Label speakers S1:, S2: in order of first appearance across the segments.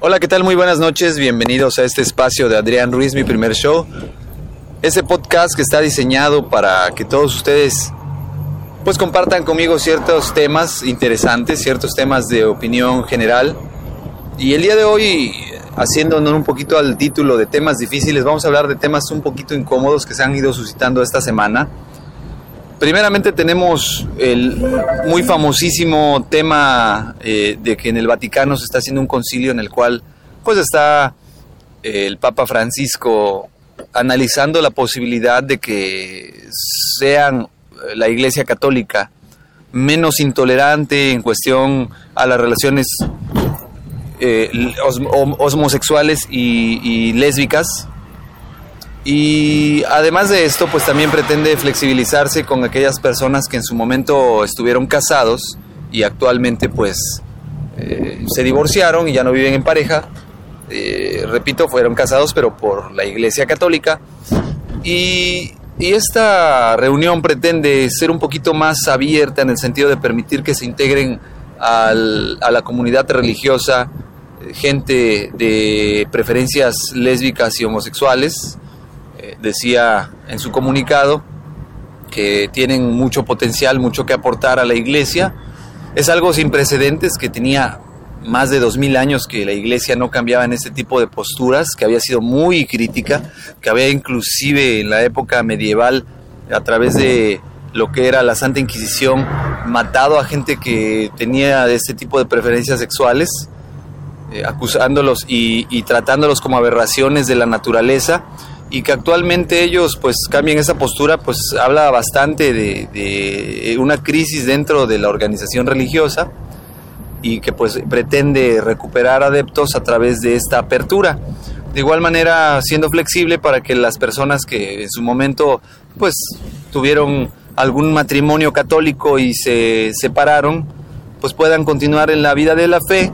S1: Hola, ¿qué tal? Muy buenas noches. Bienvenidos a este espacio de Adrián Ruiz, mi primer show. Este podcast que está diseñado para que todos ustedes pues compartan conmigo ciertos temas interesantes, ciertos temas de opinión general. Y el día de hoy, haciéndonos un poquito al título de temas difíciles, vamos a hablar de temas un poquito incómodos que se han ido suscitando esta semana. Primeramente tenemos el muy famosísimo tema eh, de que en el Vaticano se está haciendo un concilio en el cual pues está eh, el Papa Francisco analizando la posibilidad de que sean eh, la Iglesia Católica menos intolerante en cuestión a las relaciones homosexuales y, y lésbicas y además de esto, pues también pretende flexibilizarse con aquellas personas que en su momento estuvieron casados y actualmente pues eh, se divorciaron y ya no viven en pareja. Eh, repito, fueron casados pero por la Iglesia Católica. Y, y esta reunión pretende ser un poquito más abierta en el sentido de permitir que se integren al, a la comunidad religiosa eh, gente de preferencias lésbicas y homosexuales decía en su comunicado que tienen mucho potencial, mucho que aportar a la iglesia. Es algo sin precedentes que tenía más de dos mil años que la iglesia no cambiaba en este tipo de posturas, que había sido muy crítica, que había inclusive en la época medieval, a través de lo que era la Santa Inquisición, matado a gente que tenía este tipo de preferencias sexuales, eh, acusándolos y tratándolos como aberraciones de la naturaleza y que actualmente ellos pues cambien esa postura pues habla bastante de, una crisis dentro de la organización religiosa y que pues pretende recuperar adeptos a través de esta apertura. De igual manera siendo flexible para que las personas que en su momento pues tuvieron algún matrimonio católico y se separaron pues puedan continuar en la vida de la fe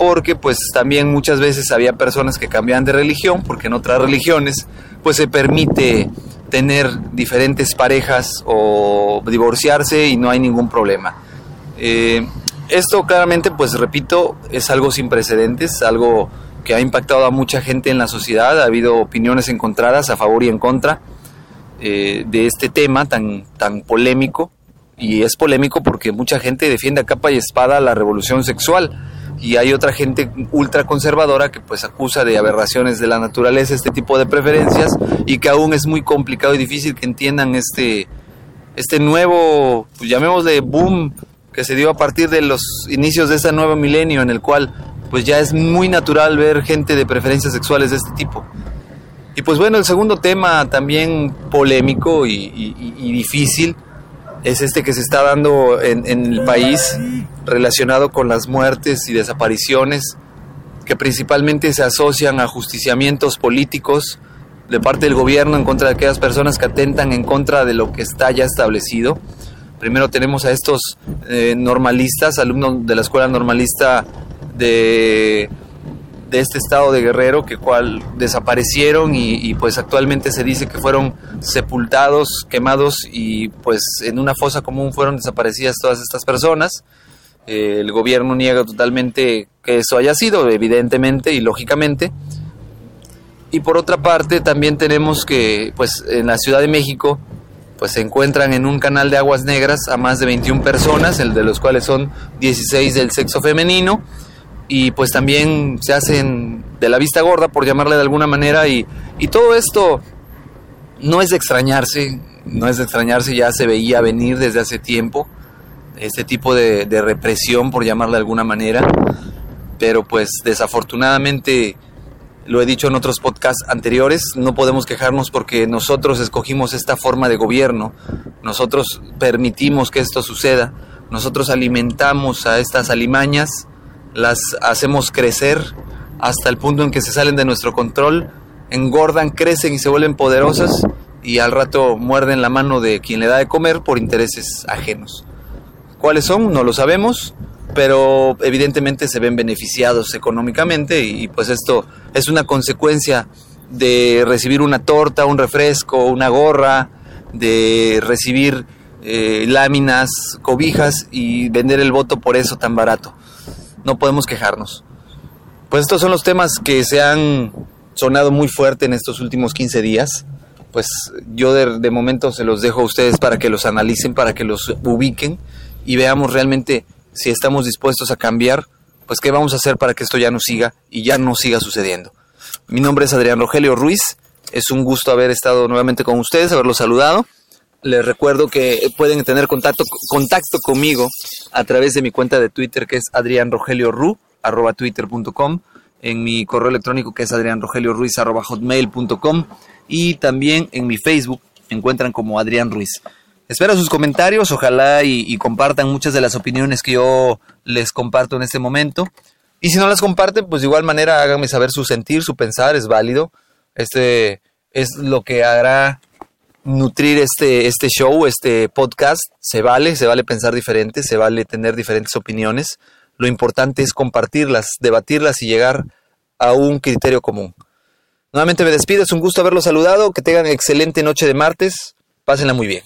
S1: porque pues también muchas veces había personas que cambiaban de religión, porque en otras religiones pues se permite tener diferentes parejas o divorciarse y no hay ningún problema. Eh, esto claramente, pues repito, es algo sin precedentes, algo que ha impactado a mucha gente en la sociedad, ha habido opiniones encontradas a favor y en contra eh, de este tema tan, tan polémico, y es polémico porque mucha gente defiende a capa y espada la revolución sexual, y hay otra gente ultraconservadora que pues acusa de aberraciones de la naturaleza este tipo de preferencias y que aún es muy complicado y difícil que entiendan este este nuevo pues llamémosle boom que se dio a partir de los inicios de este nuevo milenio en el cual pues ya es muy natural ver gente de preferencias sexuales de este tipo. Y pues bueno, el segundo tema también polémico y difícil es este que se está dando en, el país relacionado con las muertes y desapariciones que principalmente se asocian a justiciamientos políticos de parte del gobierno en contra de aquellas personas que atentan en contra de lo que está ya establecido. Primero tenemos a estos eh, normalistas, alumnos de la escuela normalista de de este estado de Guerrero que cual desaparecieron y, pues actualmente se dice que fueron sepultados, quemados y pues en una fosa común fueron desaparecidas todas estas personas. Eh, el gobierno niega totalmente que eso haya sido, evidentemente y lógicamente. Y por otra parte también tenemos que pues en la Ciudad de México pues se encuentran en un canal de aguas negras a más de 21 personas, el de los cuales son 16 del sexo femenino y pues también se hacen de la vista gorda, por llamarle de alguna manera, y, todo esto no es de extrañarse, no es de extrañarse, ya se veía venir desde hace tiempo, este tipo de, de represión, por llamarle de alguna manera, pero pues desafortunadamente, lo he dicho en otros podcasts anteriores, no podemos quejarnos porque nosotros escogimos esta forma de gobierno, nosotros permitimos que esto suceda, nosotros alimentamos a estas alimañas, las hacemos crecer hasta el punto en que se salen de nuestro control, engordan, crecen y se vuelven poderosas y al rato muerden la mano de quien le da de comer por intereses ajenos. ¿Cuáles son? No lo sabemos, pero evidentemente se ven beneficiados económicamente y, pues esto es una consecuencia de recibir una torta, un refresco, una gorra, de recibir eh, láminas, cobijas y vender el voto por eso tan barato. No podemos quejarnos. Pues estos son los temas que se han sonado muy fuerte en estos últimos 15 días. Pues yo de, momento se los dejo a ustedes para que los analicen, para que los ubiquen y veamos realmente si estamos dispuestos a cambiar, pues qué vamos a hacer para que esto ya no siga y ya no siga sucediendo. Mi nombre es Adrián Rogelio Ruiz, es un gusto haber estado nuevamente con ustedes, haberlos saludado. Les recuerdo que pueden tener contacto, contacto conmigo a través de mi cuenta de Twitter que es Adrián Rogelio Ru, arroba twitter.com, en mi correo electrónico que es Ruiz arroba hotmail.com y también en mi Facebook encuentran como Adrián Ruiz. Espero sus comentarios, ojalá y, compartan muchas de las opiniones que yo les comparto en este momento. Y si no las comparten, pues de igual manera háganme saber su sentir, su pensar, es válido. Este es lo que hará nutrir este, este show, este podcast. Se vale, se vale pensar diferente, se vale tener diferentes opiniones. Lo importante es compartirlas, debatirlas y llegar a un criterio común. Nuevamente me despido, es un gusto haberlos saludado, que tengan excelente noche de martes, pásenla muy bien.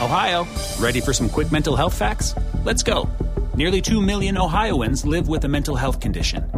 S2: Ohio, ready for some quick mental health facts? Let's go. Nearly 2 million Ohioans live with a mental health condition.